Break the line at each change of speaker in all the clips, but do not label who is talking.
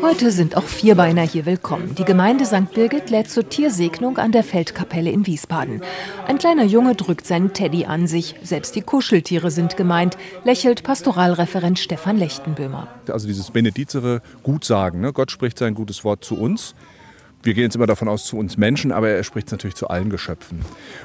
Heute sind auch Vierbeiner hier willkommen. Die Gemeinde St. Birgit lädt zur Tiersegnung an der Feldkapelle in Wiesbaden. Ein kleiner Junge drückt seinen Teddy an sich. Selbst die Kuscheltiere sind gemeint, lächelt Pastoralreferent Stefan Lechtenböhmer.
Also dieses benedizere Gutsagen. Ne? Gott spricht sein gutes Wort zu uns. Wir gehen jetzt immer davon aus zu uns Menschen, aber er spricht natürlich zu allen Geschöpfen.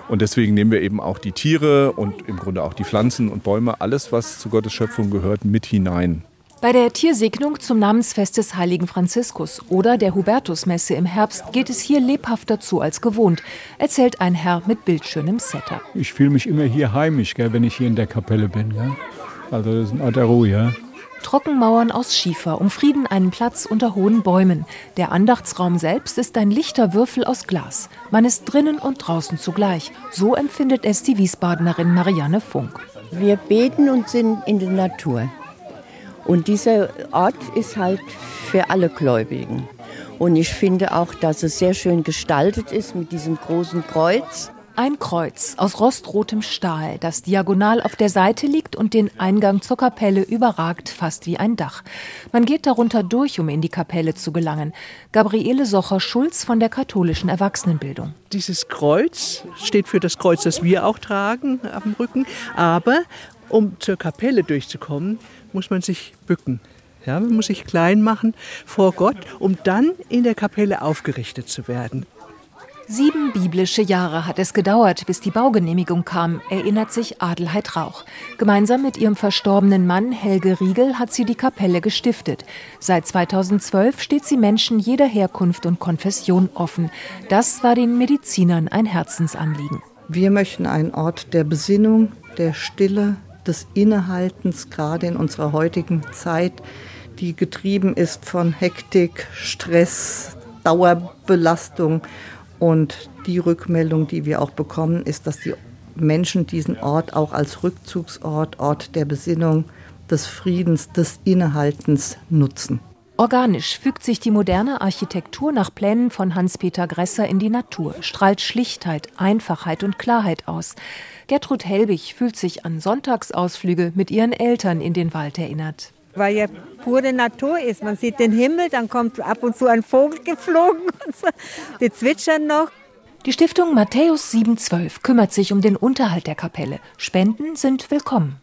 Und deswegen nehmen wir eben auch die Tiere und im Grunde auch die Pflanzen und Bäume, alles, was zu Gottes Schöpfung gehört, mit hinein.
Bei der Tiersegnung zum Namensfest des heiligen Franziskus oder der Hubertusmesse im Herbst geht es hier lebhafter zu als gewohnt, erzählt ein Herr mit bildschönem Setter.
Ich fühle mich immer hier heimisch, gell, wenn ich hier in der Kapelle bin. Gell. Also das ist ein Ort der Ruhe. Ja.
Trockenmauern aus Schiefer umfrieden einen Platz unter hohen Bäumen. Der Andachtsraum selbst ist ein lichter Würfel aus Glas. Man ist drinnen und draußen zugleich. So empfindet es die Wiesbadenerin Marianne Funk.
Wir beten und sind in der Natur. Und dieser Ort ist halt für alle Gläubigen. Und ich finde auch, dass es sehr schön gestaltet ist mit diesem großen Kreuz.
Ein Kreuz aus rostrotem Stahl, das diagonal auf der Seite liegt und den Eingang zur Kapelle überragt, fast wie ein Dach. Man geht darunter durch, um in die Kapelle zu gelangen. Gabriele Socher-Schulz von der katholischen Erwachsenenbildung.
Dieses Kreuz steht für das Kreuz, das wir auch tragen am Rücken. Aber um zur Kapelle durchzukommen, muss man sich bücken. Ja, man muss sich klein machen vor Gott, um dann in der Kapelle aufgerichtet zu werden.
Sieben biblische Jahre hat es gedauert, bis die Baugenehmigung kam, erinnert sich Adelheid Rauch. Gemeinsam mit ihrem verstorbenen Mann Helge Riegel hat sie die Kapelle gestiftet. Seit 2012 steht sie Menschen jeder Herkunft und Konfession offen. Das war den Medizinern ein Herzensanliegen.
Wir möchten einen Ort der Besinnung, der Stille, des Innehaltens, gerade in unserer heutigen Zeit, die getrieben ist von Hektik, Stress, Dauerbelastung. Und die Rückmeldung, die wir auch bekommen, ist, dass die Menschen diesen Ort auch als Rückzugsort, Ort der Besinnung, des Friedens, des Innehaltens nutzen.
Organisch fügt sich die moderne Architektur nach Plänen von Hans-Peter Gresser in die Natur, strahlt Schlichtheit, Einfachheit und Klarheit aus. Gertrud Helbig fühlt sich an Sonntagsausflüge mit ihren Eltern in den Wald erinnert.
Weil ja pure Natur ist. Man sieht den Himmel, dann kommt ab und zu ein Vogel geflogen. Die zwitschern noch.
Die Stiftung Matthäus 712 kümmert sich um den Unterhalt der Kapelle. Spenden sind willkommen.